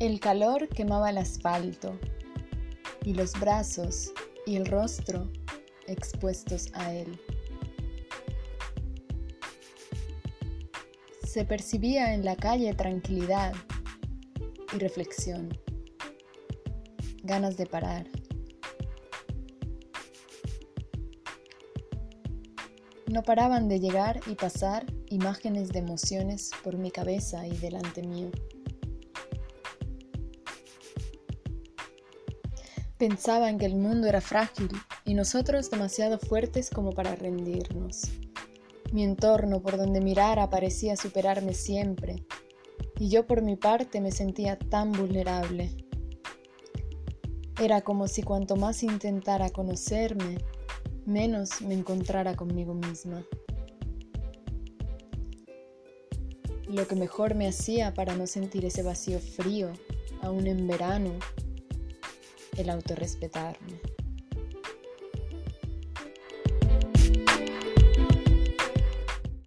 El calor quemaba el asfalto y los brazos y el rostro expuestos a él. Se percibía en la calle tranquilidad y reflexión, ganas de parar. No paraban de llegar y pasar imágenes de emociones por mi cabeza y delante mío. Pensaba en que el mundo era frágil y nosotros demasiado fuertes como para rendirnos. Mi entorno por donde mirara parecía superarme siempre, y yo por mi parte me sentía tan vulnerable. Era como si cuanto más intentara conocerme, menos me encontrara conmigo misma. Lo que mejor me hacía para no sentir ese vacío frío, aún en verano, el autorrespetarme.